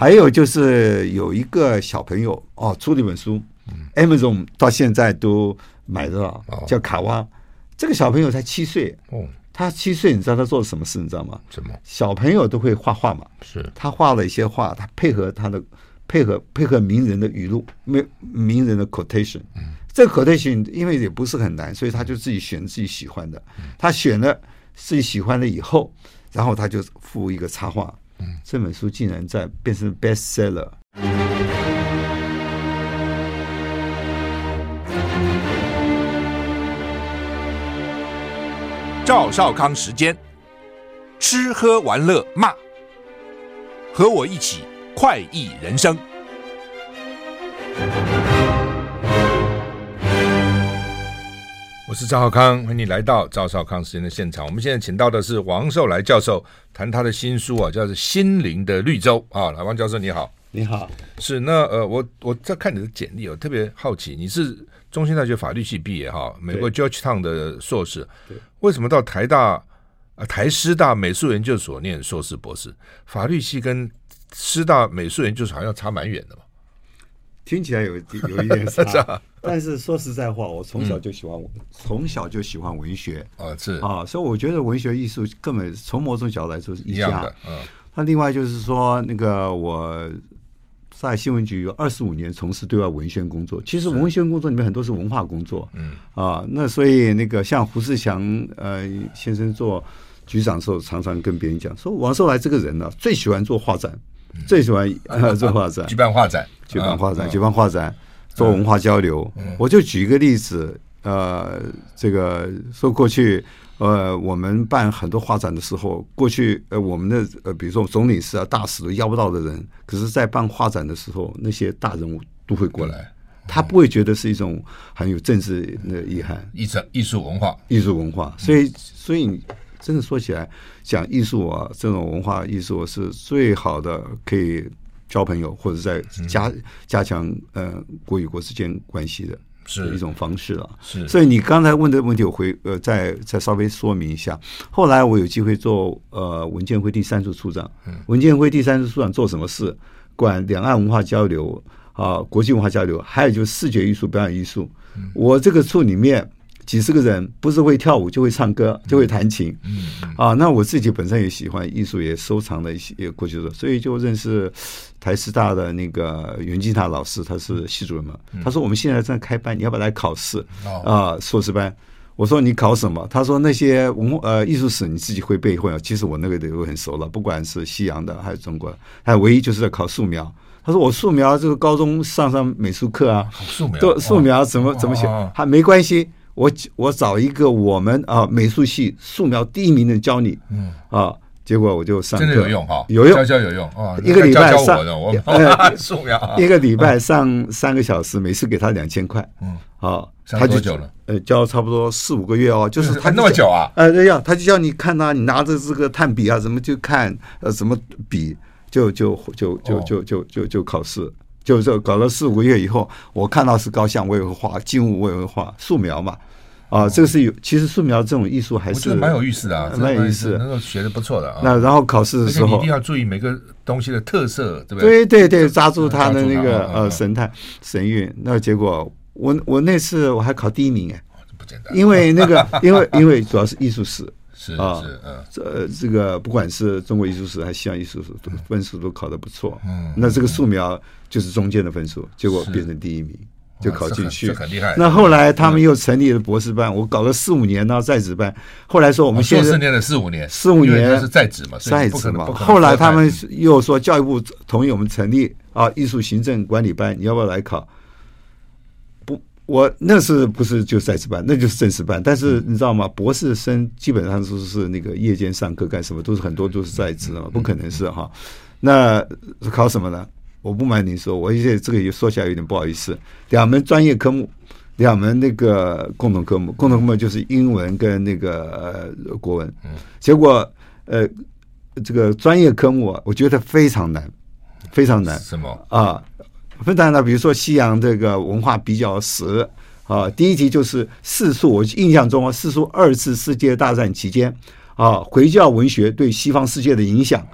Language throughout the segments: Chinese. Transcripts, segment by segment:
还有就是有一个小朋友哦，出了一本书，Amazon 到现在都买得到，叫卡哇。这个小朋友才七岁，哦，他七岁，你知道他做了什么事？你知道吗？什么？小朋友都会画画嘛，是他画了一些画，他配合他的配合配合名人的语录，名名人的 quotation，嗯，这个 quotation 因为也不是很难，所以他就自己选自己喜欢的，他选了自己喜欢的以后，然后他就附一个插画，这本书竟然在变成 bestseller。赵少康时间，吃喝玩乐骂，和我一起快意人生。我是赵浩康，欢迎你来到赵少康时间的现场。我们现在请到的是王寿来教授，谈他的新书啊，叫做《心灵的绿洲》啊。来，王教授你好，你好。是那呃，我我在看你的简历，我特别好奇，你是中兴大学法律系毕业哈，美国 Georgetown 的硕士，对，为什么到台大呃台师大美术研究所念硕士博士？法律系跟师大美术研究所好像差蛮远的嘛？听起来有有一点 差。但是说实在话，我从小就喜欢，嗯、从小就喜欢文学。啊，是。啊，所以我觉得文学艺术根本从某种角度来说是一样的，嗯。那另外就是说，那个我在新闻局有二十五年从事对外文宣工作。其实文宣工作里面很多是文化工作，嗯。啊，那所以那个像胡志强呃先生做局长的时候，常常跟别人讲说，王寿来这个人呢、啊，最喜欢做画展，嗯、最喜欢、呃、做画展，举办画展，举办画展，举办画展。做文化交流，我就举一个例子，呃，这个说过去，呃，我们办很多画展的时候，过去呃，我们的呃，比如说总领事啊、大使都邀不到的人，可是，在办画展的时候，那些大人物都会过来，他不会觉得是一种很有政治的遗憾，艺术艺术文化，艺术文化，所以，所以真的说起来，讲艺术啊，这种文化艺术是最好的，可以。交朋友或者在加加强呃国与国之间关系的是一种方式了。是，所以你刚才问的问题，我回呃再再稍微说明一下。后来我有机会做呃文建会第三处处长。文建会第三处处长做什么事？管两岸文化交流啊，国际文化交流，还有就是视觉艺术、表演艺术。我这个处里面。几十个人不是会跳舞就会唱歌就会弹琴，啊，那我自己本身也喜欢艺术，也收藏了一些过去的，所以就认识台师大的那个袁金塔老师，他是系主任嘛。嗯、他说我们现在正在开班，你要不要来考试？哦、啊，硕士班。我说你考什么？他说那些文呃艺术史你自己会背会啊。其实我那个都很熟了，不管是西洋的还是中国的，还有唯一就是在考素描。他说我素描就是高中上上美术课啊，素描素描怎么怎么写还没关系。我我找一个我们啊美术系素描第一名的教你，嗯。啊，结果我就上课，真的有用哈，有用，教教有用啊，一个礼拜上 呃素描，一个礼拜上三个小时，每次给他两千块，嗯。啊，他就久了，呃教差不多四五个月哦，就是他那么久啊，呃对呀，他就叫你看他，你拿着这个炭笔啊，怎么就看呃什么笔，就就就就就就就就考试，就就搞了四五个月以后，我看到是高像，我也会画静物，我也会画素描嘛。啊，这个是有，其实素描这种艺术还是蛮有意思的啊，蛮有意思，那个学的不错的啊。那然后考试的时候，一定要注意每个东西的特色，对不对？对对对，抓住它的那个呃神态神韵。那结果我我那次我还考第一名哎，不简单。因为 那个因为因为主要是艺术史是啊，嗯，这这个不管是中国艺术史还是西洋艺术史，都分数都考得不错。嗯，那这个素描就是中间的分数，结果变成第一名。就考进去，很厉害。那后来他们又成立了博士班，我搞了四五年，然后在职班。后来说我们现在四五年，四五年是在职嘛，在职嘛。后来他们又说教育部同意我们成立啊艺术行政管理班，你要不要来考？不，我那是不是就在职班？那就是正式班。但是你知道吗？博士生基本上都是那个夜间上课干什么，都是很多都是在职嘛，不可能是哈。那考什么呢？我不瞒您说，我现在这个也说起来有点不好意思。两门专业科目，两门那个共同科目，共同科目就是英文跟那个呃国文。结果呃这个专业科目啊，我觉得非常难，非常难。什么啊？非常难。比如说西洋这个文化比较史啊，第一题就是四书。我印象中啊，四书二次世界大战期间啊，回教文学对西方世界的影响。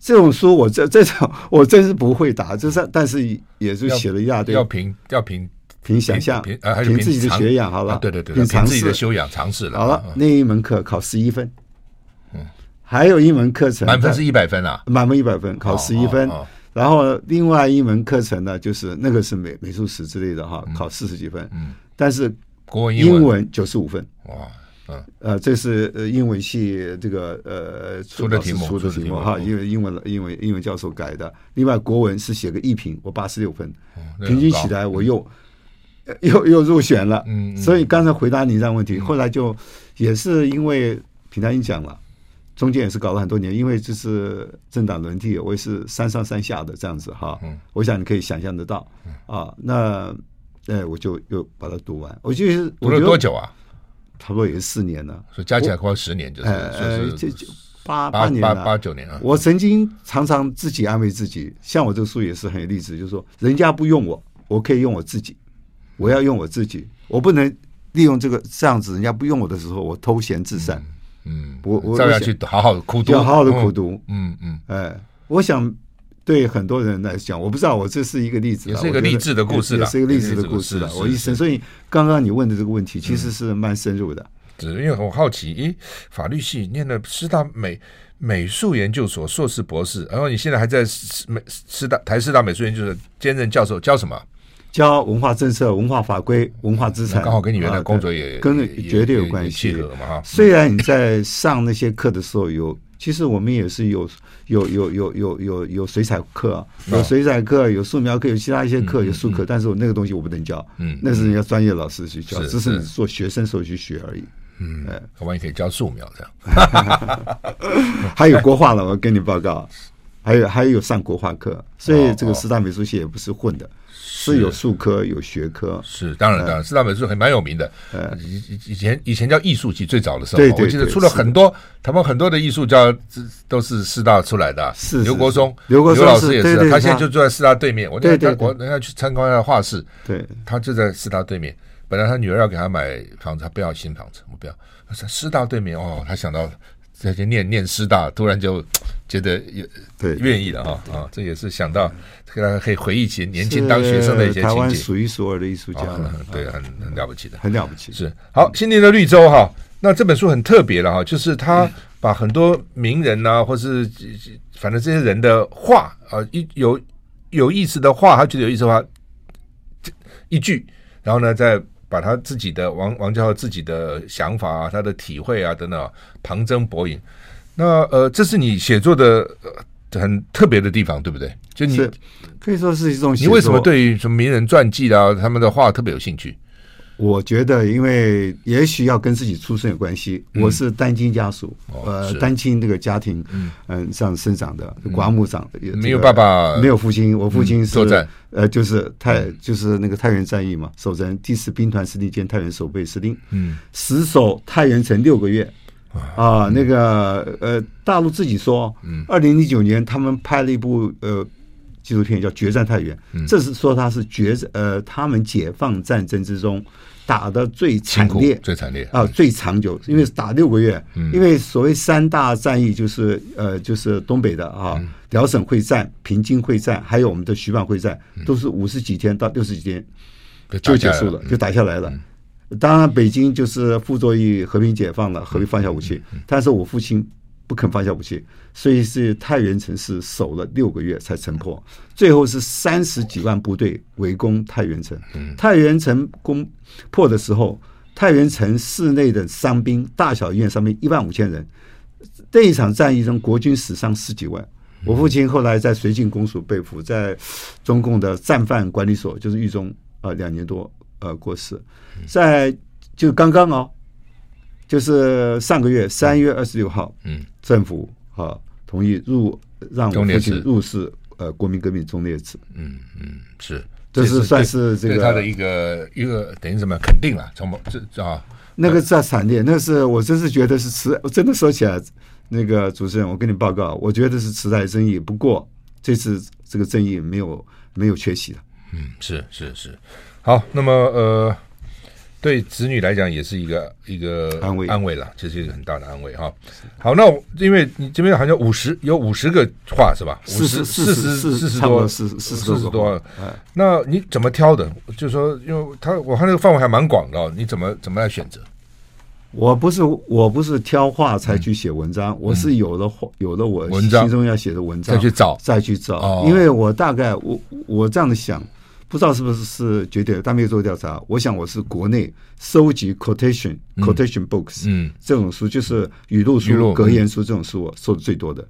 这种书我这这种我真是不会答，就是但是也是写了一大堆，要凭要凭凭想象，凭呃凭自己的学养好了，对对对，凭尝自己的修养尝试了。好了，那一门课考十一分，嗯，还有一门课程满分是一百分啊，满分一百分考十一分，然后另外一门课程呢，就是那个是美美术史之类的哈，考四十几分，嗯，但是国文。英文九十五分，哇。嗯，呃，这是呃英文系这个呃出的题目，出的题目哈，因为英文英文英文教授改的。另外国文是写个一评，我八十六分，平均起来我又又又入选了。嗯，所以刚才回答你这样问题，后来就也是因为平台英讲了，中间也是搞了很多年，因为就是政党轮替，我也是三上三下的这样子哈。嗯，我想你可以想象得到啊。那哎，我就又把它读完。我就是读了多久啊？差不多也是四年了，所以加起来快十年，就是呃，这就八八年八八九年了。我曾经常常自己安慰自己，像我这个书也是很有例子，就是说人家不用我，我可以用我自己，我要用我自己，我不能利用这个这样子，人家不用我的时候，我偷闲自善。嗯，我我照样去好好的苦读，要好好的苦读。嗯嗯，哎，我想。对很多人来讲，我不知道，我这是一个例子，也是一个励志的故事，也是一个励志的故事了。我一生，所以刚刚你问的这个问题，其实是蛮深入的。只是因为我好奇，咦，法律系念了师大美美术研究所硕士博士，然后你现在还在美师大台师大美术研究所兼任教授，教什么？教文化政策、文化法规、文化资产。刚好跟你原来工作也跟绝对有关系嘛哈。虽然你在上那些课的时候有。其实我们也是有有有有有有有水彩课，有水彩课，有素描课，有其他一些课，有术课。但是我那个东西我不能教，嗯，那是人家专业老师去教，只是你做学生时候去学而已。嗯，哎，万一可以教素描这样。还有国画了，我跟你报告，还有还有上国画课，所以这个师大美术系也不是混的。是有术科有学科，是当然当然，师大美术还蛮有名的。以以以前以前叫艺术系，最早的时候，我记得出了很多，他们很多的艺术家都是师大出来的。是刘国松，刘国松老师也是，他现在就住在师大对面。我那天我人家去参观他的画室，对，他就在师大对面。本来他女儿要给他买房子，他不要新房子，我不要。他说师大对面哦，他想到。在这念念师大，突然就觉得也对愿意了哈啊！这也是想到，大家可以回忆起年轻当学生的一些情景。台湾数一数二的艺术家，对，很很了不起的，很了不起。是好，心灵的绿洲哈。那这本书很特别了哈，就是他把很多名人呐，或是反正这些人的话啊，一有有意思的话，他觉得有意思的话，一句，然后呢，再。把他自己的王王家浩自己的想法啊，他的体会啊等等，啊旁征博引。那呃，这是你写作的很特别的地方，对不对？就你可以说是一种。你为什么对于什么名人传记啊，他们的话特别有兴趣？我觉得，因为也许要跟自己出身有关系。我是单亲家属，呃，单亲这个家庭，嗯，这样生长的，寡母长的，没有爸爸，没有父亲。我父亲是呃，就是太，就是那个太原战役嘛，守城第四兵团司令兼太原守备司令，嗯，死守太原城六个月，啊，那个呃，大陆自己说，嗯，二零零九年他们拍了一部呃。纪录片叫《决战太原》，这是说他是决呃，他们解放战争之中打的最惨烈、最惨烈。啊，最长久，因为打六个月。因为所谓三大战役就是呃，就是东北的啊，辽沈会战、平津会战，还有我们的徐蚌会战，都是五十几天到六十几天就结束了，就打下来了。当然，北京就是傅作义和平解放了，和平放下武器，但是我父亲。不肯放下武器，所以是太原城市守了六个月才城破，最后是三十几万部队围攻太原城。太原城攻破的时候，太原城市内的伤兵，大小医院伤兵一万五千人。这一场战役中，国军死伤十几万。我父亲后来在绥靖公署被俘，在中共的战犯管理所，就是狱中呃两年多呃过世。在就刚刚哦。就是上个月三月二十六号，嗯，政府啊同意入让我父亲入仕呃国民革命忠烈祠，嗯嗯是，这是算是这个他的一个一个等于什么？肯定了，从这啊那个在惨烈，那是我真是觉得是时，我真的说起来，那个主持人，我跟你报告，我觉得是时代争议，不过这次这个争议没有没有缺席的，嗯是是是，好，那么呃。对子女来讲也是一个一个安慰安慰了，这是一个很大的安慰哈。好，那我因为你这边好像五十有五十个话是吧？五十四十四十多四十四十多。哎，那你怎么挑的？就是说，因为他我看那个范围还蛮广的哦，你怎么怎么来选择？我不是我不是挑话才去写文章，我是有了话有了我心中要写的文章再去找再去找，因为我大概我我这样的想。不知道是不是是绝对，但没有做调查。我想我是国内收集 quotation、嗯、quotation books，嗯，这种书就是语录书、格言书这种书，我收的最多的。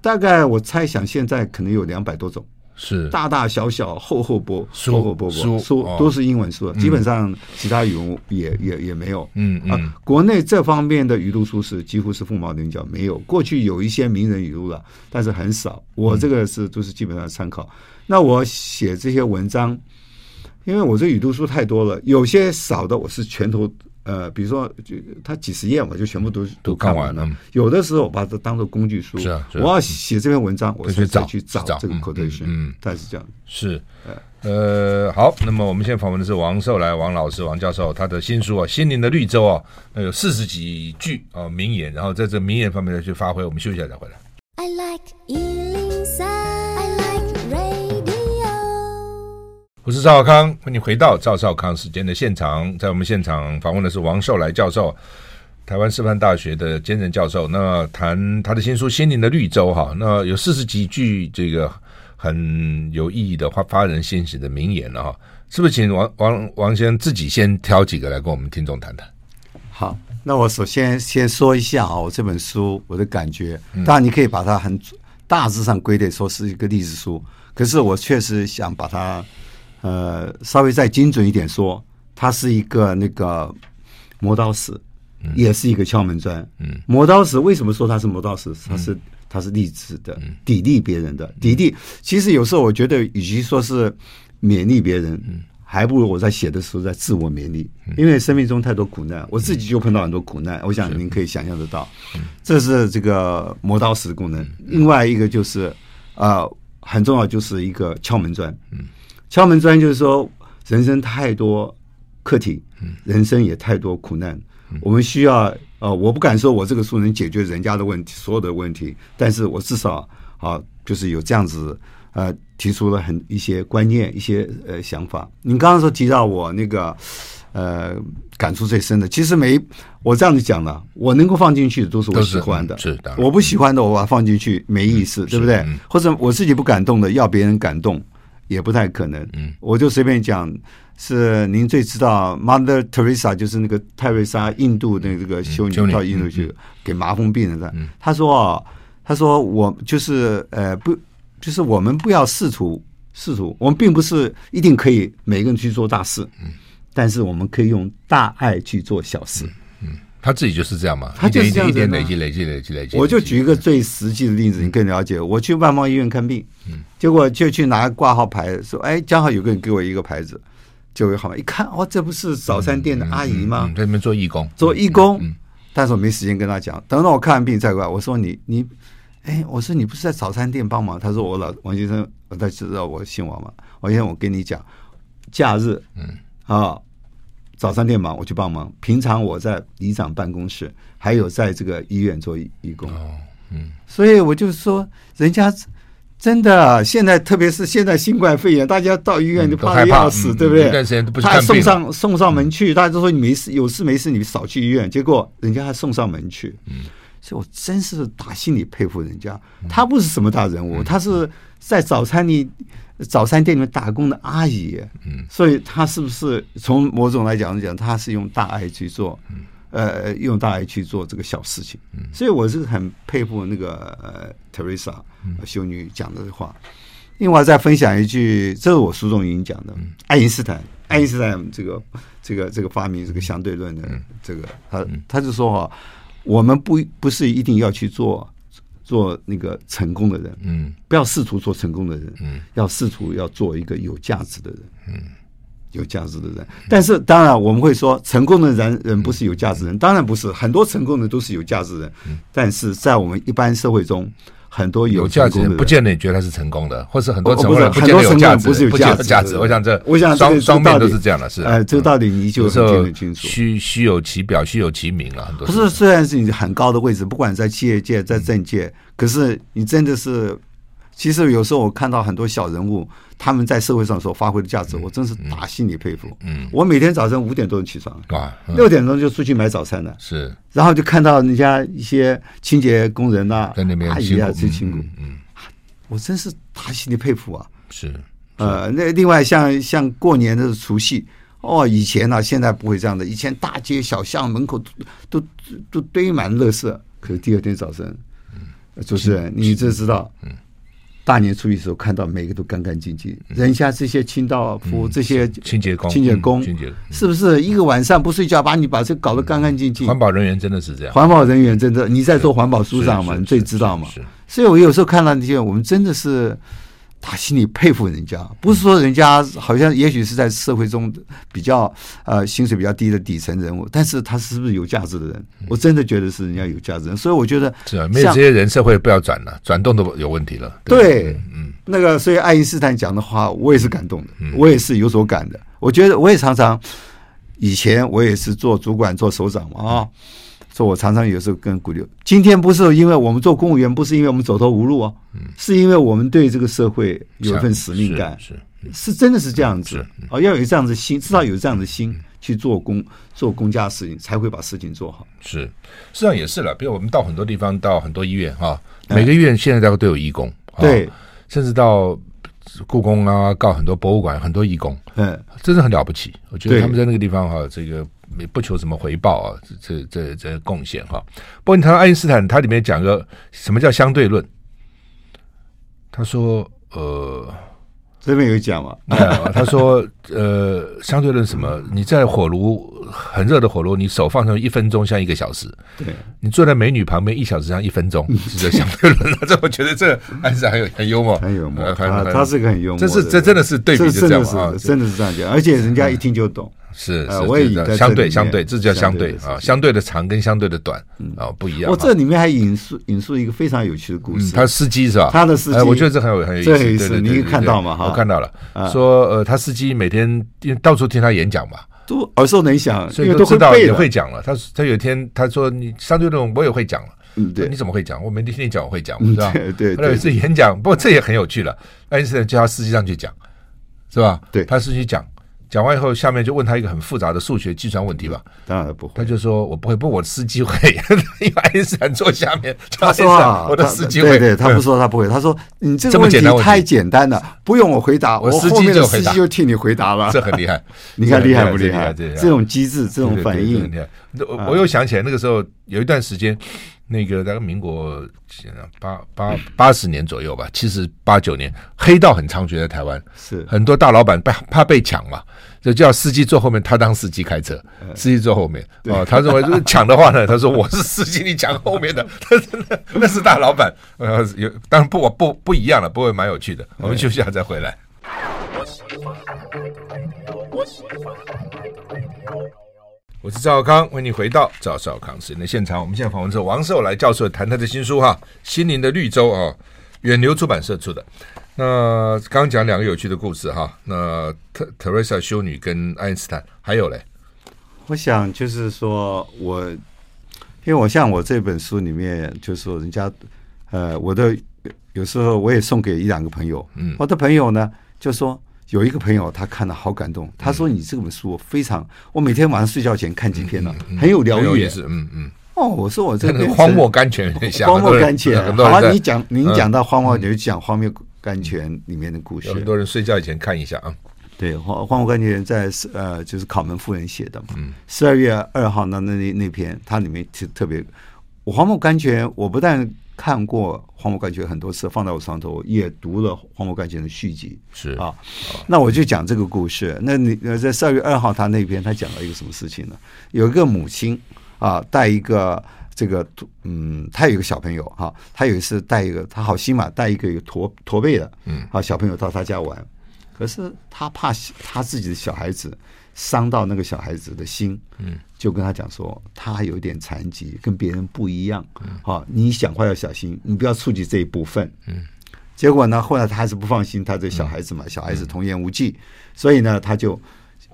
大概我猜想现在可能有两百多种，是大大小小、厚厚薄、厚厚薄薄书，书都是英文书，哦、基本上其他语文也、嗯、也也没有。嗯嗯、啊，国内这方面的语录书是几乎是凤毛麟角，没有。过去有一些名人语录了，但是很少。我这个是都是基本上参考。那我写这些文章，因为我这语录书太多了，有些少的我是全都呃，比如说就他几十页，我就全部都都看完了。有的时候我把它当做工具书，是啊，我要写这篇文章，我去找去找这个 quotation，嗯，大概是这样。是，呃，好，那么我们现在访问的是王寿来王老师王教授，他的新书啊《心灵的绿洲》啊，那有四十几句啊名言，然后在这名言方面再去发挥。我们休息一下再回来。I like 我是赵少康，欢迎回到赵少康时间的现场。在我们现场访问的是王寿来教授，台湾师范大学的兼任教授。那谈他的新书《心灵的绿洲》哈，那有四十几句这个很有意义的发发人深省的名言了哈。是不是请王王王先生自己先挑几个来跟我们听众谈谈？好，那我首先先说一下啊，我这本书我的感觉。当然，你可以把它很大致上归类说是一个励志书，可是我确实想把它。呃，稍微再精准一点说，它是一个那个磨刀石，嗯、也是一个敲门砖。嗯，磨刀石为什么说它是磨刀石？它是、嗯、它是励志的，砥砺别人的，砥砺。其实有时候我觉得，与其说是勉励别人，嗯、还不如我在写的时候在自我勉励。嗯、因为生命中太多苦难，我自己就碰到很多苦难。嗯、我想您可以想象得到，嗯、这是这个磨刀石的功能。嗯、另外一个就是，呃，很重要就是一个敲门砖。嗯。敲门砖就是说，人生太多课题，人生也太多苦难，我们需要呃，我不敢说我这个书能解决人家的问题，所有的问题，但是我至少啊，就是有这样子呃，提出了很一些观念，一些呃想法。你刚刚说提到我那个呃，感触最深的，其实没我这样子讲的，我能够放进去的都是我喜欢的，是的，我不喜欢的我把它放进去没意思，对不对？或者我自己不感动的，要别人感动。也不太可能，嗯，我就随便讲，是您最知道，Mother Teresa 就是那个泰瑞莎，印度的这个修女到印度去给麻风病人的。他说啊，他说我就是呃不，就是我们不要试图试图，我们并不是一定可以每个人去做大事，嗯，但是我们可以用大爱去做小事，嗯，他自己就是这样嘛，他就是这样，一点累积累积累积累积。我就举一个最实际的例子，你更了解。我去万芳医院看病，嗯。结果就去拿挂号牌，说：“哎，刚好有个人给我一个牌子，就有号码。一看，哦，这不是早餐店的阿姨吗？在那边做义工，做义工。但是我没时间跟他讲。等到我看完病再过来，我说你你，哎，我说你不是在早餐店帮忙？他说我老王先生，我他知道我姓王嘛。王先生，我跟你讲，假日，嗯啊，早餐店忙我去帮忙。平常我在里长办公室，还有在这个医院做义义工。哦，嗯，所以我就说人家。”真的，现在特别是现在新冠肺炎，大家到医院就怕的要死，对不对？他送上送上门去，大家都说你没事，有事没事你少去医院，结果人家还送上门去。嗯，所以我真是打心里佩服人家。他不是什么大人物，他是在早餐里早餐店里面打工的阿姨。嗯，所以她是不是从某种来讲讲，他是用大爱去做？嗯。呃，用大爱去做这个小事情，嗯、所以我是很佩服那个呃，Teresa 修女讲的话。嗯、另外再分享一句，这是我书中已经讲的，嗯、爱因斯坦，爱因斯坦这个这个这个发明这个相对论的这个，他他就说哈，我们不不是一定要去做做那个成功的人，嗯，不要试图做成功的人，嗯，要试图要做一个有价值的人，嗯。有价值的人，但是当然我们会说，成功的人人不是有价值的人，当然不是，很多成功的都是有价值的人，但是在我们一般社会中，很多有价值，不见得你觉得他是成功的，或是很多成功人不见得有价值，不是有价值。我想这，我想双双面都是这样的，是。哎，这个道理你就很清楚。虚虚有其表，虚有其名啊，很多。不是，虽然是你很高的位置，不管在企业界，在政界，可是你真的是。其实有时候我看到很多小人物，他们在社会上所发挥的价值，我真是打心里佩服。嗯，我每天早晨五点多钟起床，六点钟就出去买早餐了。是，然后就看到人家一些清洁工人呐，在那边阿姨啊，最辛苦。嗯，我真是打心里佩服啊。是，呃，那另外像像过年的除夕，哦，以前呢，现在不会这样的。以前大街小巷门口都都都堆满垃圾，可是第二天早晨，主持人，你这知道？嗯。大年初一的时候，看到每个都干干净净，人家这些清道夫、这些清洁工、清洁工，是不是一个晚上不睡觉，把你把这搞得干干净净？环保人员真的是这样，环保人员真的，你在做环保署长嘛，你最知道嘛。所以我有时候看到那些，我们真的是。他心里佩服人家，不是说人家好像也许是在社会中比较呃薪水比较低的底层人物，但是他是不是有价值的人？我真的觉得是人家有价值的人，所以我觉得是啊，没有这些人，社会不要转了，转动都有问题了。对，对嗯，那个所以爱因斯坦讲的话，我也是感动的，我也是有所感的。我觉得我也常常以前我也是做主管做首长嘛啊。说我常常有时候跟鼓励，今天不是因为我们做公务员，不是因为我们走投无路啊，是因为我们对这个社会有一份使命感，是是真的是这样子啊，要有这样子心，至少有这样的心去做公做公家事情，才会把事情做好。是，实际上也是了，比如我们到很多地方，到很多医院哈，每个医院现在大概都有义工，对，甚至到故宫啊，到很多博物馆，很多义工，嗯，真是很了不起。我觉得他们在那个地方哈，这个。没不求什么回报啊，这这这贡献哈。不过你谈到爱因斯坦，他里面讲个什么叫相对论？他说呃，这边有讲嘛？他说呃，相对论什么？你在火炉很热的火炉，你手放上一分钟像一个小时；对你坐在美女旁边一小时像一分钟，是这相对论。这我觉得这爱因斯坦很有很幽默，很幽默。他他是个很幽默，这是这真的是对比就这样啊，真的是这样讲，而且人家一听就懂。是，我也相对相对，这叫相对啊，相对的长跟相对的短啊不一样。我这里面还引述引述一个非常有趣的故事。他司机是吧？他的司机，我觉得这很有很有意思。你看到吗？我看到了。说呃，他司机每天到处听他演讲嘛，都耳熟能详，所以都知道也会讲了。他他有一天他说你相对论我也会讲了。嗯，对，你怎么会讲？我没听你讲我会讲，是吧？对对。后来有一次演讲，不过这也很有趣了。爱因斯坦叫他司机上去讲，是吧？对，他司机讲。讲完以后，下面就问他一个很复杂的数学计算问题吧。当然不会，他就说：“我不会，不过我司机会。”因为爱因斯坦坐下面，他 说：“啊，我的司机会。”对对，他不说他不会，他说：“你这个问题太简单了，不用我回答，我司机就司机就替你回答了。”这很厉害，你看厉害不厉害？这种机制，这种反应，我又想起来那个时候有一段时间。那个大概民国八八八十年左右吧，七十八九年，黑道很猖獗在台湾，是很多大老板怕怕被抢嘛，就叫司机坐后面，他当司机开车，司机坐后面。哦，他认为就是抢的话呢，他说我是司机，你抢后面的，他真的那是大老板，呃有当然不不不一样了，不会蛮有趣的，我们休息下再回来。我是赵少康，欢迎你回到赵少康时。间的现场。我们现在访问是王寿来教授谈他的新书哈，《心灵的绿洲》啊，远流出版社出的。那刚刚讲两个有趣的故事哈，那特特瑞莎修女跟爱因斯坦，还有嘞，我想就是说我，因为我像我这本书里面，就是说人家呃，我的有时候我也送给一两个朋友，嗯，我的朋友呢就说。有一个朋友，他看了好感动。他说：“你这本书非常，我每天晚上睡觉前看几篇呢，很有疗愈。”嗯嗯。哦，我说我这个荒漠甘泉，荒漠甘泉。好，你讲，您讲到荒漠，你就讲荒漠甘泉里面的故事。很多人睡觉以前看一下啊。对，荒荒漠甘泉在呃，就是考门夫人写的嘛。嗯。十二月二号那那那那篇，它里面特特别，我荒漠甘泉，我不但。看过《荒漠甘泉》很多次，放在我床头，也读了《荒漠甘泉》的续集。是啊，那我就讲这个故事。那你在十二月二号，他那篇他讲了一个什么事情呢？有一个母亲啊，带一个这个嗯，他有一个小朋友哈，他有一次带一个，他好心嘛，带一个有驼驼背的嗯。啊小朋友到他家玩，可是他怕他自己的小孩子伤到那个小孩子的心，嗯，就跟他讲说他有点残疾，跟别人不一样，嗯。好，你讲话要小心，你不要触及这一部分，嗯。结果呢，后来他还是不放心他这小孩子嘛，小孩子童言无忌，所以呢，他就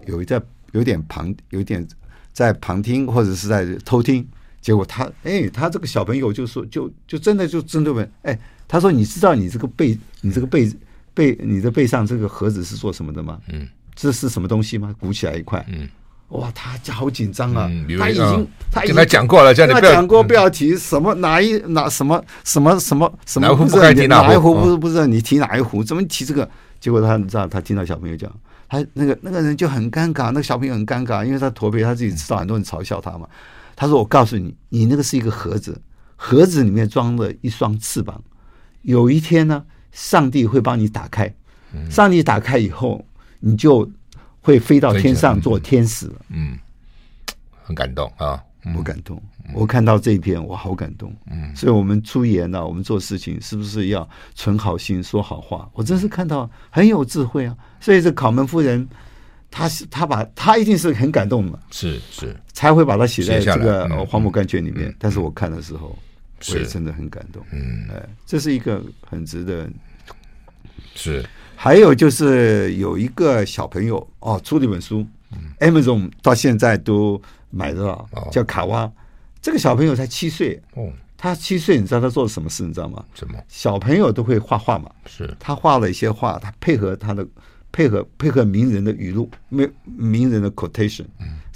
有一在有点旁有点在旁听或者是在偷听。结果他哎，他这个小朋友就说就就真的就针对问哎，他说你知道你这个背你这个背。背你的背上这个盒子是做什么的吗？嗯，这是什么东西吗？鼓起来一块。嗯，哇，他好紧张啊！他已经他已经讲过了，叫你不要讲过不要提什么哪一哪什么什么什么什么不该提哪一壶不是不是你提哪一壶？怎么提这个？结果他你知道他听到小朋友讲，他那个那个人就很尴尬，那个小朋友很尴尬，因为他驼背，他自己知道很多人嘲笑他嘛。他说：“我告诉你，你那个是一个盒子，盒子里面装了一双翅膀，有一天呢。”上帝会帮你打开，上帝打开以后，你就会飞到天上做天使。嗯，很感动啊，我感动。我看到这一篇，我好感动。嗯，所以我们出言呢，我们做事情是不是要存好心，说好话？我真是看到很有智慧啊。所以这考门夫人，他是他把他一定是很感动的，是是才会把它写在这个《黄埔干卷》里面。但是我看的时候，我也真的很感动。嗯，哎，这是一个很值得。是，还有就是有一个小朋友哦，出了一本书，Amazon 到现在都买得到，叫卡哇。这个小朋友才七岁，哦，他七岁，你知道他做了什么事？你知道吗？什么？小朋友都会画画嘛，是他画了一些画，他配合他的配合配合名人的语录，名名人的 quotation，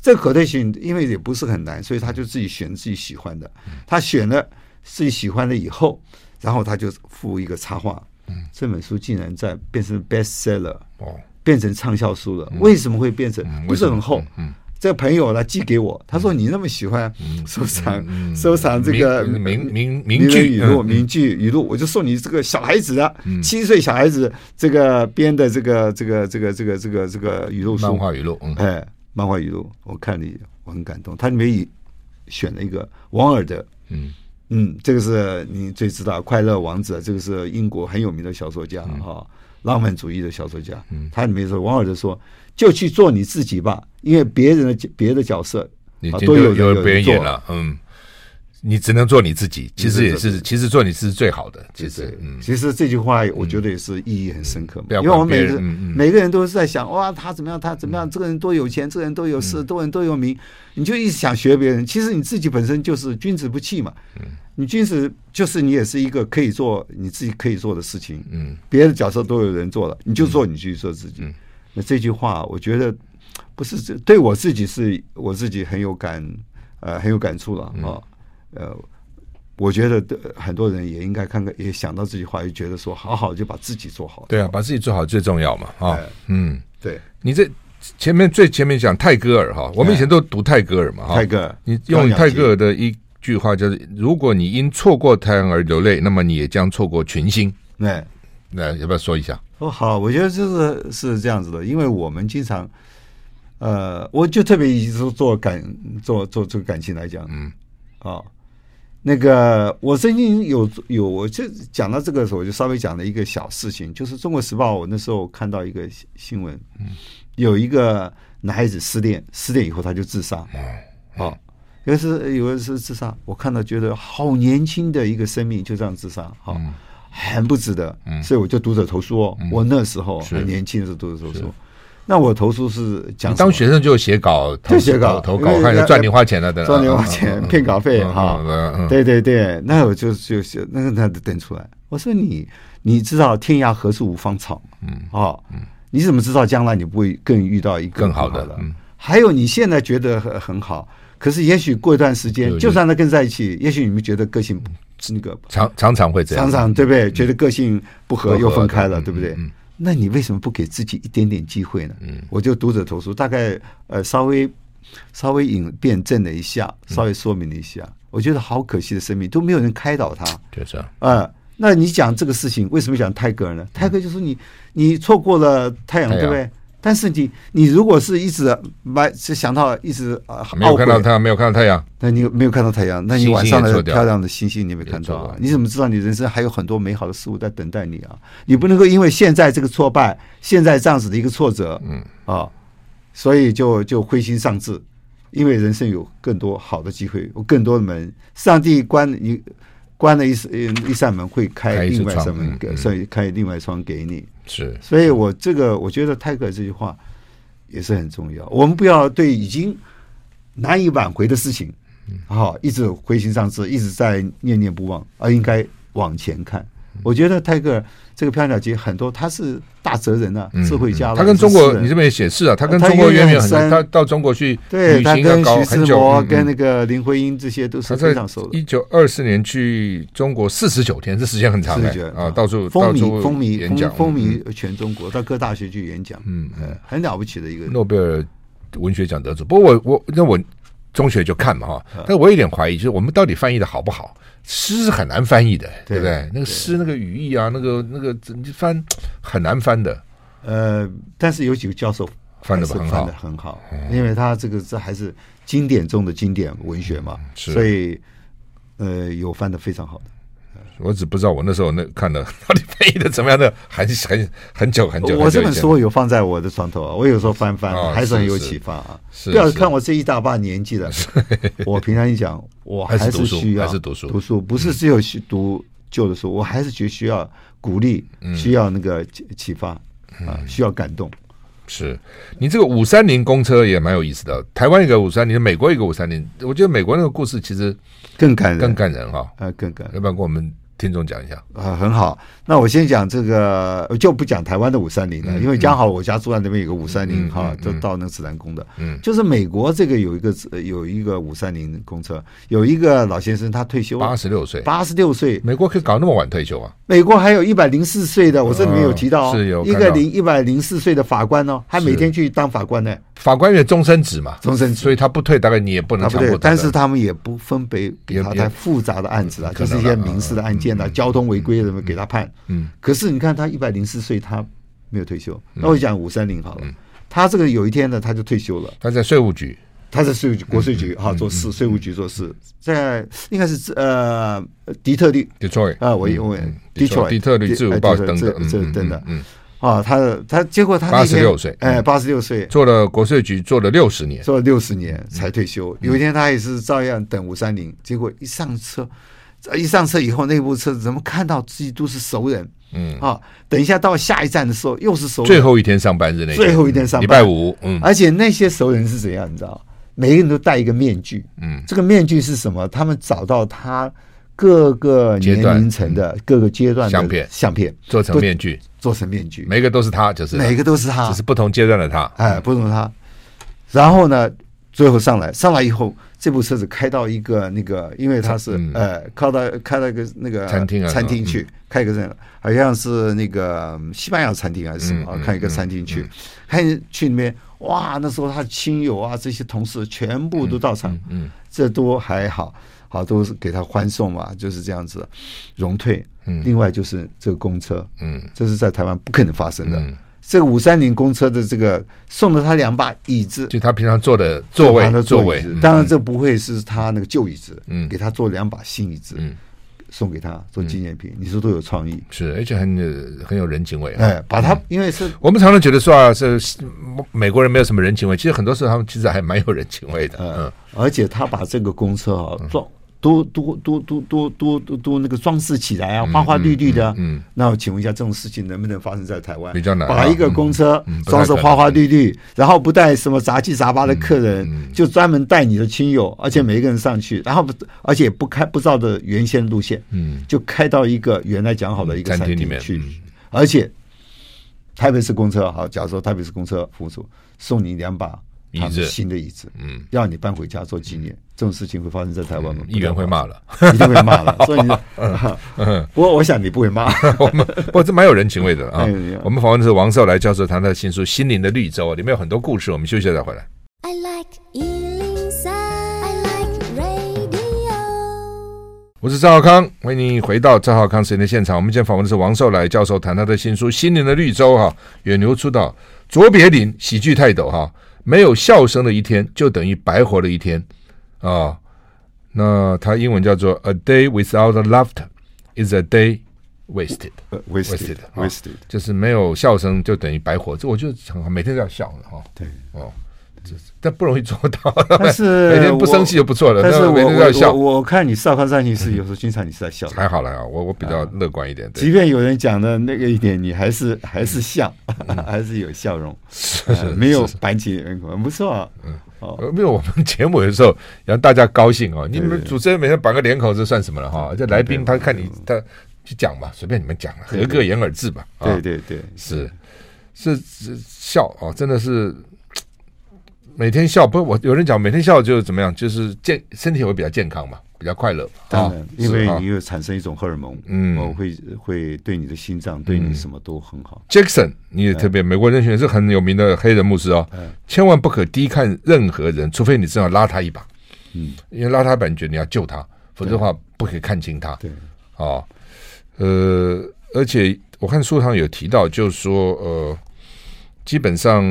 这个 quotation 因为也不是很难，所以他就自己选自己喜欢的，他选了自己喜欢的以后，然后他就附一个插画。这本书竟然在变成 bestseller，哦，变成畅销书了。为什么会变成？不是很厚。嗯，这个朋友呢寄给我，他说你那么喜欢收藏收藏这个名名名句语录名句语录，我就送你这个小孩子的七岁小孩子这个编的这个这个这个这个这个这个语录书，漫画语录。哎，漫画语录，我看你我很感动。他里面选了一个王尔德，嗯。嗯，这个是你最知道《快乐王子》，这个是英国很有名的小说家哈、嗯哦，浪漫主义的小说家。嗯，他里面说，王尔德说，就去做你自己吧，因为别人的别的角色你都有有别人演了，嗯。你只能做你自己，其实也是，其实做你是最好的。其实，嗯，其实这句话我觉得也是意义很深刻。因为我们每个每个人都是在想，哇，他怎么样，他怎么样，这个人多有钱，这个人多有势，多人都有名，你就一直想学别人。其实你自己本身就是君子不器嘛。你君子就是你也是一个可以做你自己可以做的事情。嗯，别的角色都有人做了，你就做你去做自己。那这句话，我觉得不是这对我自己是我自己很有感，呃，很有感触了啊。呃，我觉得很多人也应该看看，也想到这句话，就觉得说，好好就把自己做好。对啊，把自己做好最重要嘛，啊，嗯，对。你这前面最前面讲泰戈尔哈，我们以前都读泰戈尔嘛，哈，泰戈尔，你用泰戈尔的一句话就是：如果你因错过太阳而流泪，那么你也将错过群星。那，那要不要说一下？哦，好，我觉得就是是这样子的，因为我们经常，呃，我就特别以做做感做做这个感情来讲，嗯，啊。那个，我曾经有有，我就讲到这个时候，我就稍微讲了一个小事情，就是《中国时报》，我那时候看到一个新闻，有一个男孩子失恋，失恋以后他就自杀，啊，有的是有的是自杀，我看到觉得好年轻的一个生命就这样自杀，哈，很不值得，所以我就读者投诉哦，我那时候很年轻的时候读者投书。那我投诉是讲，当学生就写稿，就写稿投稿，看赚零花钱了，的赚零花钱骗稿费哈。对对对，那我就就写那个那就登出来。我说你你知道天涯何处无芳草？嗯哦，你怎么知道将来你不会更遇到一个更好的了？还有你现在觉得很很好，可是也许过一段时间，就算他跟在一起，也许你们觉得个性是那个常常常会这样，常常对不对？觉得个性不合又分开了，对不对？那你为什么不给自己一点点机会呢？嗯，我就读者投诉，大概呃稍微稍微引辩证了一下，稍微说明了一下，嗯、我觉得好可惜的生命都没有人开导他，就是啊、呃，那你讲这个事情为什么讲泰戈尔呢？泰戈尔就说你你错过了太阳，对不对？但是你你如果是一直买，是想到一直啊，没有看到太阳，没有看到太阳，那你没有看到太阳，那你晚上的漂亮的星星你没看到啊？你怎么知道你人生还有很多美好的事物在等待你啊？你不能够因为现在这个挫败，现在这样子的一个挫折，嗯啊，所以就就灰心丧志，因为人生有更多好的机会，有更多的门，上帝关你关了一扇一扇门，会开另外一扇门，所以开另外一窗给你。是，所以我这个我觉得泰戈尔这句话也是很重要。我们不要对已经难以挽回的事情，啊，一直回心丧志，一直在念念不忘，而应该往前看。我觉得泰戈尔这个《飘鸟集》很多，他是大哲人啊，智慧家。他跟中国，你这边也显示啊，他跟中国渊源很深。他到中国去对，他跟徐志摩、跟那个林徽因这些都是非常熟的。一九二四年去中国四十九天，这时间很长的啊，到处风靡风靡演讲，风靡全中国，到各大学去演讲，嗯，很了不起的一个诺贝尔文学奖得主。不过我我那我中学就看嘛哈，但我有点怀疑，就是我们到底翻译的好不好？诗是很难翻译的，对不对？那个诗那个语义啊，那个那个你翻很难翻的。呃，但是有几个教授翻的很好，很好，因为他这个这还是经典中的经典文学嘛，所以呃有翻的非常好的。我只不知道我那时候那看的 到底翻译的怎么样的，很很很久很久。我这本书有放在我的床头啊，我有时候翻翻，还是很有启发啊。不要看我这一大把年纪了，我平常一讲，我还是需要还是读书，读书不是只有读旧的书，我还是觉得需要鼓励，需要那个启发啊，需要感动。是你这个五三零公车也蛮有意思的，台湾一个五三零，美国一个五三零，我觉得美国那个故事其实更感人，更感人哈，啊，更感人，要不然跟我们。听众讲一下啊，很好。那我先讲这个，就不讲台湾的五三零了，因为刚好我家住在那边有个五三零哈，就到那个指南宫的。嗯，就是美国这个有一个有一个五三零公车，有一个老先生他退休八十六岁，八十六岁，美国可以搞那么晚退休啊？美国还有一百零四岁的，我这里面有提到，是有一个零一百零四岁的法官哦，还每天去当法官呢。法官也终身制嘛，终身制，所以他不退，大概你也不能强迫。但是他们也不分别给他太复杂的案子了，就是一些民事的案件啊，交通违规什么给他判。嗯，可是你看他一百零四岁，他没有退休。那我讲五三零好了，他这个有一天呢，他就退休了。他在税务局，他在税务局、国税局哈做事，税务局做事，在应该是呃底特律，Detroit。啊，我因为底特律自由报等等，这真的，嗯。啊，他他结果他八十六岁，哎，八十六岁做了国税局，做了六十年，做了六十年才退休。有一天他也是照样等五三零，结果一上车，一上车以后，那部车子怎么看到自己都是熟人？嗯啊，等一下到下一站的时候又是熟人。最后一天上班日那最后一天上班，礼拜五，嗯，而且那些熟人是怎样？你知道，每个人都戴一个面具，嗯，这个面具是什么？他们找到他各个年龄层的各个阶段的相片，相片做成面具。做成面具，每个都是他，就是每个都是他，只是不同阶段的他，哎，不同的他。然后呢，最后上来，上来以后，这部车子开到一个那个，因为他是呃，开到开到一个那个餐厅啊，餐厅去开一个这样，好像是那个西班牙餐厅还是什么，开一个餐厅去，看去里面，哇，那时候他的亲友啊，这些同事全部都到场，嗯，这都还好，好都是给他欢送嘛，就是这样子，荣退。嗯另外就是这个公车，嗯，这是在台湾不可能发生的。这个五三零公车的这个送了他两把椅子，就他平常坐的座位的座位。当然这不会是他那个旧椅子，嗯，给他做两把新椅子，嗯，送给他做纪念品。你说都有创意，是而且很很有人情味。哎，把他因为是我们常常觉得说啊，是美国人没有什么人情味，其实很多时候他们其实还蛮有人情味的。嗯，而且他把这个公车啊装。多多多多多多多多那个装饰起来啊，花花绿绿的。嗯，那我请问一下，这种事情能不能发生在台湾？比较难。把一个公车装饰花花绿绿，然后不带什么杂七杂八的客人，就专门带你的亲友，而且每一个人上去，然后不，而且不开不照的原先路线，嗯，就开到一个原来讲好的一个餐厅里面去，而且台北市公车好，假如说台北市公车服务处送你两把。椅子，新的椅子，嗯，要你搬回家做纪念，这种事情会发生在台湾吗？议员会骂了，一定会骂了。所以，嗯 不过我想你不会骂。我们，不过这蛮有人情味的啊。我们访问的是王寿来教授，谈他的新书《心灵的绿洲》，里面有很多故事。我们休息再回来。I like 我是赵浩康，欢迎你回到赵浩康时间的现场。我们今天访问的是王寿来教授，谈他的新书《心灵的绿洲》哈，远流出道，卓别林喜剧泰斗哈，没有笑声的一天就等于白活了一天啊。那它英文叫做 “A day without laughter is a day wasted”，wasted，wasted，、uh, wasted, wasted. 就是没有笑声就等于白活。这我就很好，每天都要笑的哈。对，哦。但不容易做到，但是 每天不生气就不错了。但是每天都要笑。我，我，我看你少康战情是有时候经常你是在笑的。还好了啊，我我比较乐观一点。即便有人讲的那个一点，你还是还是笑，还是有笑容，没有板起脸孔，不错。嗯，哦，没有我们节目的时候让大家高兴哦。你们主持人每天板个脸孔，这算什么了哈？这来宾他看你他去讲吧，随便你们讲了，合个言而至吧。对对对，是是是笑哦，真的是。每天笑不是我，有人讲每天笑就是怎么样，就是健身体会比较健康嘛，比较快乐。当然，因为你又产生一种荷尔蒙，嗯，我会会对你的心脏，对你什么都很好。Jackson，你也特别，美国人选是很有名的黑人牧师哦，千万不可低看任何人，除非你真要拉他一把，嗯，因为拉他一把，你觉得你要救他，否则的话不可以看清他。对，啊，呃，而且我看书上有提到，就是说，呃，基本上。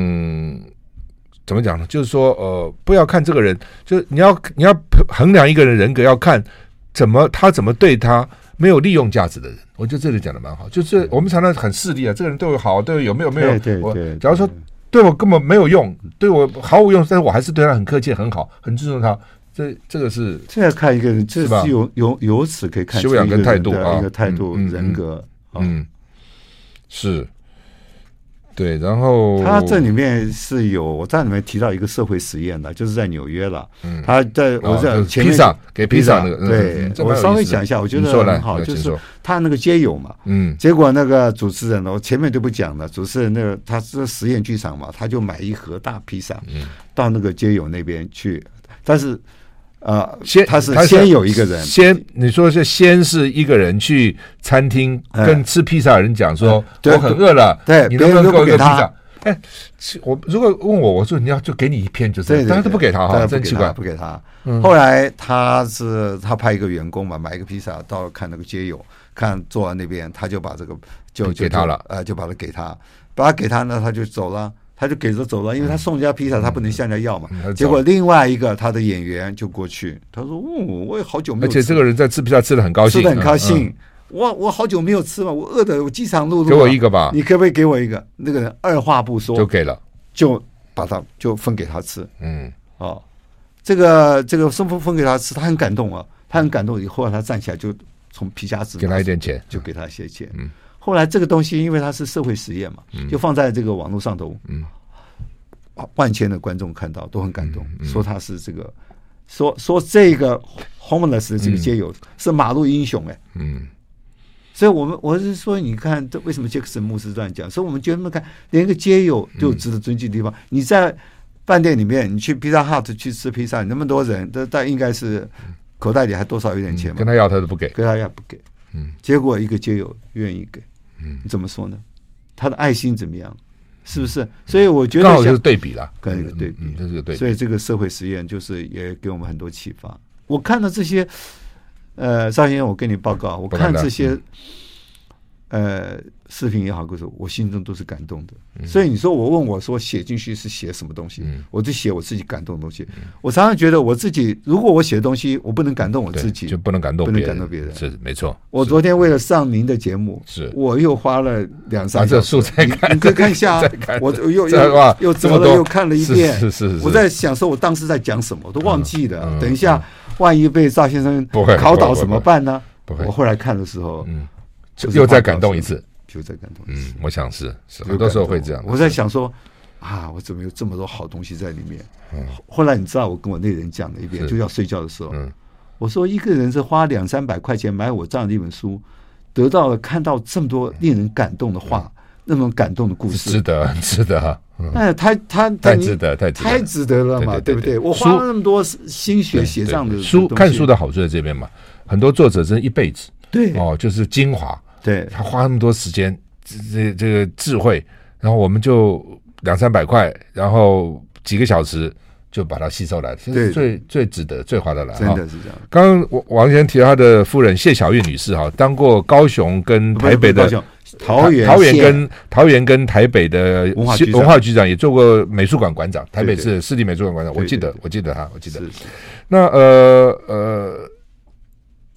怎么讲呢？就是说，呃，不要看这个人，就是你要你要衡量一个人人格，要看怎么他怎么对他没有利用价值的人。我觉得这里讲的蛮好，就是我们常常很势利啊，这个人对我好，对我有没有没有？对对我假如说对我根本没有用，对我毫无用，但是我还是对他很客气、很好、很尊重他。这这个是这要看一个人，这是有有由此可以看修养跟态度啊，一个态度、嗯、人格，嗯，是。对，然后他这里面是有我在里面提到一个社会实验的，就是在纽约了。嗯，他在我在前面给披萨那个，对，我稍微讲一下，我觉得很好，就是他那个街友嘛，嗯，结果那个主持人，我前面就不讲了，主持人那个他是实验剧场嘛，他就买一盒大披萨，嗯，到那个街友那边去，但是。啊，先他是先有一个人，先你说是先是一个人去餐厅跟吃披萨的人讲说，我很饿了，对，你能不能给我一个披萨？哎，我如果问我，我说你要就给你一片，就是，但是都不给他哈，真奇怪，不给他。后来他是他派一个员工嘛，买一个披萨到看那个街友，看坐在那边，他就把这个就给他了，呃，就把它给他，把它给他呢，他就走了。他就给着走了，因为他送人家披萨，他不能向人家要嘛。结果另外一个他的演员就过去，他说：“哦，我也好久没有。”而且这个人在吃披萨吃的很高兴，吃的很高兴。我我好久没有吃了，我饿的我饥肠辘辘。给我一个吧，你可不可以给我一个？那个人二话不说就给了，就把他就分给他吃。嗯，哦，这个这个分分分给他吃，他很感动啊，他很感动。以后他站起来就从皮夹子给他一点钱，就给他一些钱。嗯。后来这个东西，因为它是社会实验嘛，就放在这个网络上头，嗯，万千的观众看到都很感动，说他是这个，说说这个 homeless 的这个街友是马路英雄哎，嗯，所以我们我是说，你看这为什么杰克森牧师这样讲？所以我们觉得，看连一个街友都有值得尊敬的地方。你在饭店里面，你去 Pizza hut 去吃披萨，那么多人，都但应该是口袋里还多少有点钱嘛？跟他要他都不给，跟他要不给，嗯，结果一个街友愿意给。嗯，怎么说呢？他的爱心怎么样？是不是？所以我觉得刚好就是对比了，跟一个对比，这是个对比。所以这个社会实验就是也给我们很多启发。我看到这些，呃，张先生，我跟你报告，我看这些，呃。视频也好，故事我心中都是感动的。所以你说我问我说写进去是写什么东西？我就写我自己感动的东西。我常常觉得我自己，如果我写的东西我不能感动我自己，就不能感动，不能感动别人。是没错。我昨天为了上您的节目，是我又花了两三这素材看，你可以看一下。我又又又折了又看了一遍。是是是。我在想说，我当时在讲什么，我都忘记了。等一下，万一被赵先生考倒怎么办呢？我后来看的时候，嗯，又再感动一次。又再感动，嗯，我想是，是很多时候会这样。我在想说，啊，我怎么有这么多好东西在里面？嗯，后来你知道，我跟我那人讲了一遍，就要睡觉的时候，嗯，我说一个人是花两三百块钱买我这样的一本书，得到了看到这么多令人感动的话，那么感动的故事，值得，值得。哎，他他太值得，太太值得了嘛，对不对？我花了那么多心血写这样的书，看书的好处在这边嘛。很多作者真一辈子，对哦，就是精华。对，他花那么多时间，这这个智慧，然后我们就两三百块，然后几个小时就把它吸收来，其实最最值得、最划得来。真的是这样。刚刚王王先生提到他的夫人谢晓玉女士哈，当过高雄跟台北的桃园桃园跟桃园跟台北的文化文化局长，也做过美术馆馆长，台北市市立美术馆馆长。我记得，我记得他，我记得。那呃呃，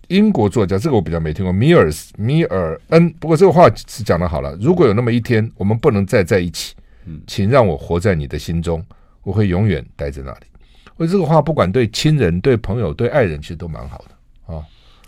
英国作家这个我比较没听过，米尔米尔恩。不过这个话是讲的好了，如果有那么一天，我们不能再在一起，请让我活在你的心中。我会永远待在那里。我这个话不管对亲人、对朋友、对爱人，其实都蛮好的啊。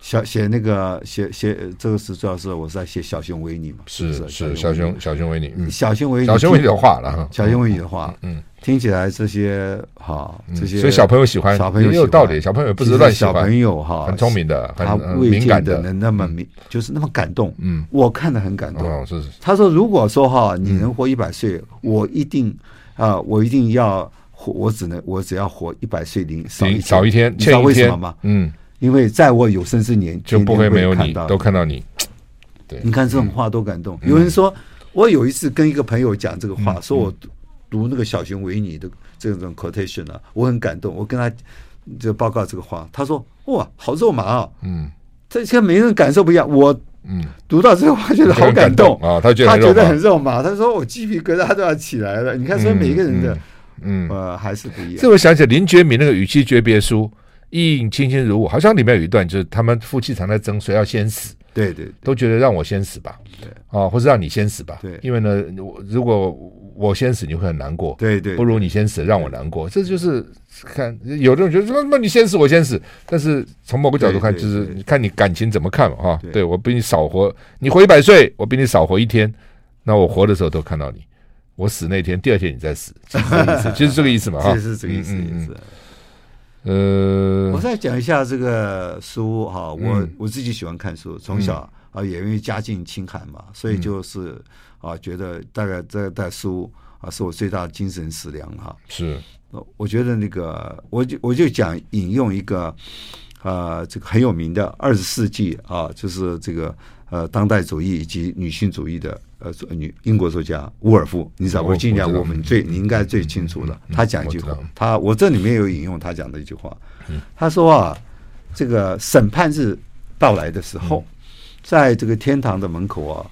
小写那个写写这个是主要是我是在写小熊维尼嘛，是是，小熊小熊维尼，嗯，小熊维尼小熊维尼的话了，小熊维尼的话，嗯，听起来这些哈这些，所以小朋友喜欢，小朋友也有道理，小朋友不是乱喜欢，小朋友哈很聪明的，他敏感的能那么敏，就是那么感动，嗯，我看的很感动，是是。他说如果说哈你能活一百岁，我一定。啊！我一定要活，我只能我只要活一百岁零少一少一天，你知道为什么吗？嗯，因为在我有生之年就不会没有你，都看到你。对，你看这种话多感动。有人说，我有一次跟一个朋友讲这个话，说我读那个小熊维尼的这种 quotation 啊，我很感动。我跟他就报告这个话，他说：“哇，好肉麻啊！”嗯，这些每个人感受不一样。我。嗯，读到这个话觉得好感动 啊！他觉得他觉得很肉麻，他说我鸡皮疙瘩都要起来了。你看，所以每一个人的嗯呃还是不一样。这我想起林觉民那个与妻诀别书，意映卿卿如我，好像里面有一段就是他们夫妻常在争谁要先死，对对，都觉得让我先死吧，对。啊，或者让你先死吧，对，因为呢，我如果我先死你会很难过，对对，不如你先死让我难过，这就是。看，有的人觉得说，那你先死我先死，但是从某个角度看，就是看你感情怎么看嘛，哈。对，我比你少活，你活一百岁，我比你少活一天，那我活的时候都看到你，我死那天，第二天你再死，其实这个意思嘛，哈，是这个意思，意思。呃，我再讲一下这个书哈，我我自己喜欢看书，从小啊也因为家境清寒嘛，所以就是啊觉得大概这带书啊是我最大的精神食粮哈，是。我觉得那个，我就我就讲引用一个，呃，这个很有名的二十世纪啊，就是这个呃当代主义以及女性主义的呃女英国作家伍尔夫，你知道，我尽量我们最你应该最清楚的，他讲一句话，他我这里面有引用他讲的一句话，他说啊，这个审判日到来的时候，在这个天堂的门口啊，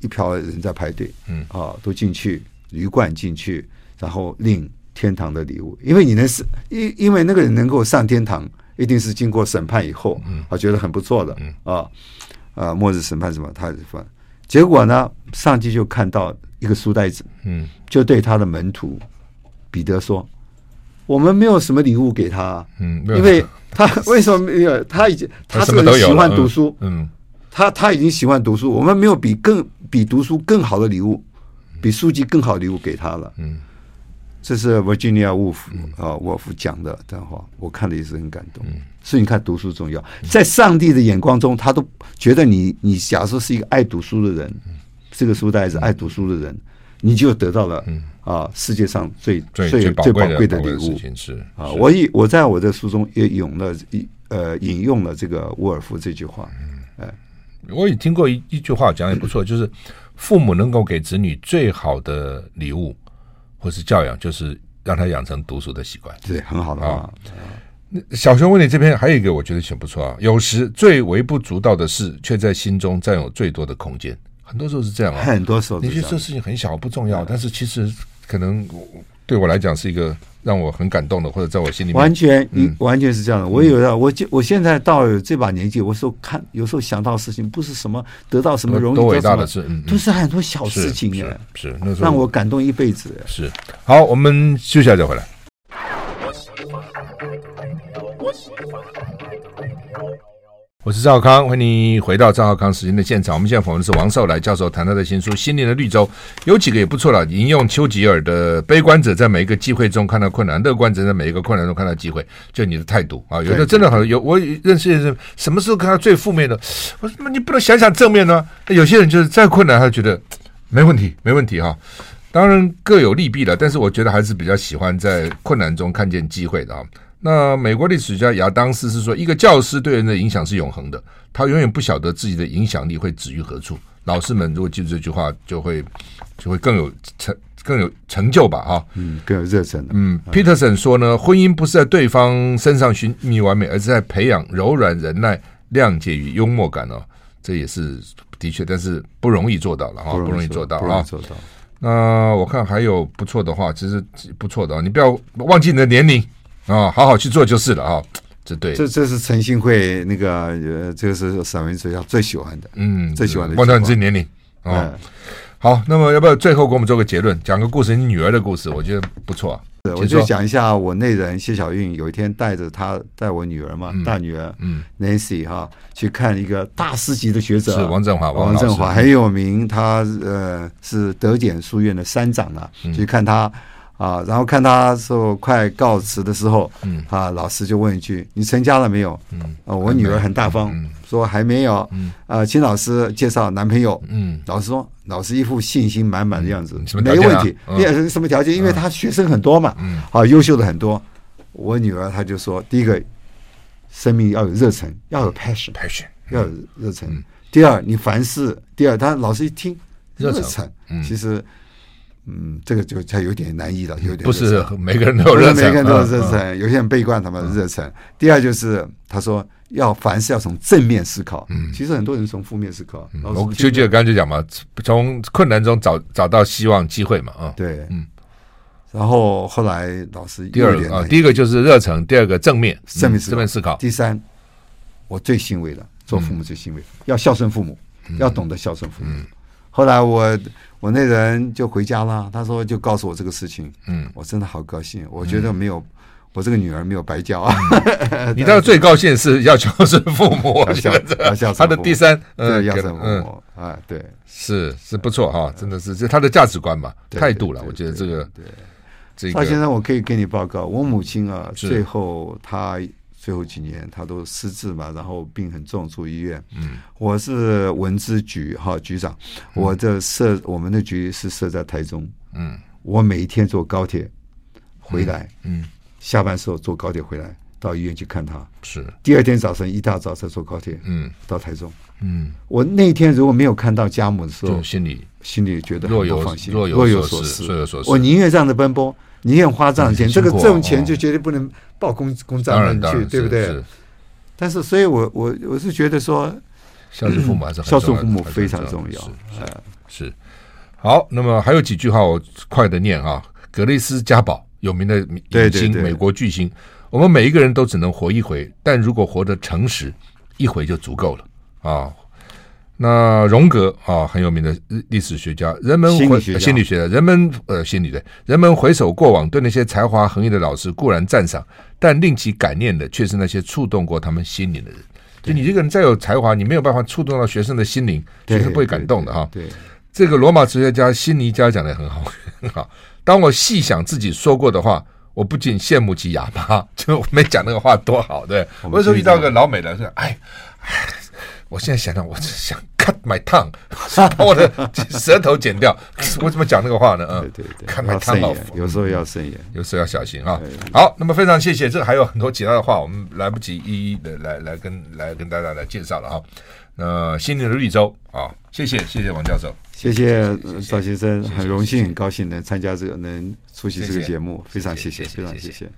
一票人在排队，嗯啊，都进去鱼贯进去，然后领。天堂的礼物，因为你能是，因因为那个人能够上天堂，一定是经过审判以后，啊，觉得很不错的，啊啊，末日审判什么，他说，结果呢，上帝就看到一个书呆子，嗯，就对他的门徒彼得说：“我们没有什么礼物给他，嗯，因为他 为什么没有？他已经他这个人喜欢读书，嗯，他他已经喜欢读书，我们没有比更比读书更好的礼物，比书籍更好的礼物给他了，嗯。”这是 Virginia Woolf 啊，沃夫讲的这话，我看了也是很感动。所以你看，读书重要，在上帝的眼光中，他都觉得你，你假如说是一个爱读书的人，这个书呆子爱读书的人，你就得到了啊，世界上最最最宝贵的礼物。是啊，我以我在我的书中也引了一呃引用了这个沃尔夫这句话。哎，我也听过一一句话讲的也不错，就是父母能够给子女最好的礼物。或是教养，就是让他养成读书的习惯，对，很好的啊。小熊问你这边还有一个，我觉得挺不错啊。有时最微不足道的事，却在心中占有最多的空间。很多时候是这样啊，很多时候，你觉得这事情很小不重要，但是其实可能对我来讲是一个。让我很感动的，或者在我心里面，完全，你完全是这样的。我有的，我就我现在到这把年纪，我说看，有时候想到事情，不是什么得到什么荣誉，多伟大的事，都是很多小事情哎，是让我感动一辈子。是，好，我们休息一下再回来。我是赵康，欢迎你回到赵少康时间的现场。我们现在访问的是王寿来教授，谈他的新书《心灵的绿洲》，有几个也不错了。引用丘吉尔的“悲观者在每一个机会中看到困难，乐观者在每一个困难中看到机会”，就你的态度啊。有的真的很有，我认识的人，什么时候看到最负面的？我说：“你不能想想正面呢？”有些人就是再困难，他觉得没问题，没问题哈。当然各有利弊了，但是我觉得还是比较喜欢在困难中看见机会的啊。那美国历史学家亚当斯是说，一个教师对人的影响是永恒的，他永远不晓得自己的影响力会止于何处。老师们如果记住这句话，就会就会更有成更有成就吧，哈，嗯，更有热忱。嗯，Peterson 说呢，婚姻不是在对方身上寻觅完美，而是在培养柔软、忍耐、谅解与幽默感哦。这也是的确，但是不容易做到了哈，不容易做到啊。那我看还有不错的话，其实不错的啊，你不要忘记你的年龄啊，好好去做就是了啊。这对，这这是陈信会那个呃，这个是散文学家最喜欢的，嗯，最喜欢的。忘掉你自己年龄啊。好，那么要不要最后给我们做个结论，讲个故事，你女儿的故事，我觉得不错啊。我就讲一下我内人谢小韵，有一天带着她带我女儿嘛，大女儿，嗯，Nancy 哈，去看一个大师级的学者，是王振华，王振华很有名，他呃是德典书院的山长啊，去看他。啊，然后看他说快告辞的时候，嗯，啊，老师就问一句：“你成家了没有？”嗯，啊，我女儿很大方，说还没有。嗯，啊，请老师介绍男朋友。嗯，老师说，老师一副信心满满的样子，没问题。第二是什么条件？因为他学生很多嘛，嗯，好，优秀的很多。我女儿她就说：第一个，生命要有热忱，要有 passion，passion，要有热忱。第二，你凡事，第二，他老师一听热忱，其实。嗯，这个就才有点难易了，有点不是每个人都有热忱，每个人都有热忱，有些人悲观，他们热忱。第二就是他说要凡事要从正面思考，嗯，其实很多人从负面思考。我就记得刚才就讲嘛，从困难中找找到希望机会嘛，啊，对，嗯。然后后来老师第二点啊，第一个就是热忱，第二个正面正面正面思考，第三我最欣慰的，做父母最欣慰，要孝顺父母，要懂得孝顺父母。后来我。我那人就回家了，他说就告诉我这个事情，嗯，我真的好高兴，我觉得没有我这个女儿没有白教啊。你知道最高兴是要孝顺父母，孝顺他的第三，嗯，孝顺父母啊，对，是是不错哈，真的是这他的价值观吧，态度了，我觉得这个对。赵先生，我可以给你报告，我母亲啊，最后她。最后几年他都失智嘛，然后病很重，住医院。嗯，我是文资局哈局长，我的设我们的局是设在台中。嗯，我每一天坐高铁回来，嗯，下班时候坐高铁回来到医院去看他。是，第二天早晨一大早才坐高铁，嗯，到台中。嗯，我那天如果没有看到家母的时候，心里心里觉得若有若有，若有所思，若有所思。我宁愿这样的奔波。你愿花这样的钱，这个这种钱就绝对不能报公公账上去，对不对？但是，所以我我我是觉得说，孝顺父母还是孝顺父母非常重要。是好，那么还有几句话我快的念啊。格雷斯加宝有名的明星，美国巨星。我们每一个人都只能活一回，但如果活得诚实，一回就足够了啊。那荣格啊，很有名的历史学家，人们回心理学的，人们呃心理的，人们回首过往，对那些才华横溢的老师固然赞赏，但令其感念的却是那些触动过他们心灵的人。就你这个人再有才华，你没有办法触动到学生的心灵，学生不会感动的哈。对，这个罗马哲学家辛尼加讲的很好，很好。当我细想自己说过的话，我不仅羡慕其哑巴，就没讲那个话多好。对，我有时候遇到个老美的说，哎哎。我现在想想，我只想 cut my tongue，把我的舌头剪掉。我怎么讲那个话呢？嗯，对对对，cut my tongue，有时候要慎言，有时候要小心啊。好，那么非常谢谢，这还有很多其他的话，我们来不及一一的来来跟来跟大家来介绍了啊。那心灵的绿洲啊，谢谢谢谢王教授，谢谢赵先生，很荣幸很高兴能参加这个能出席这个节目，非常谢谢，非常谢谢。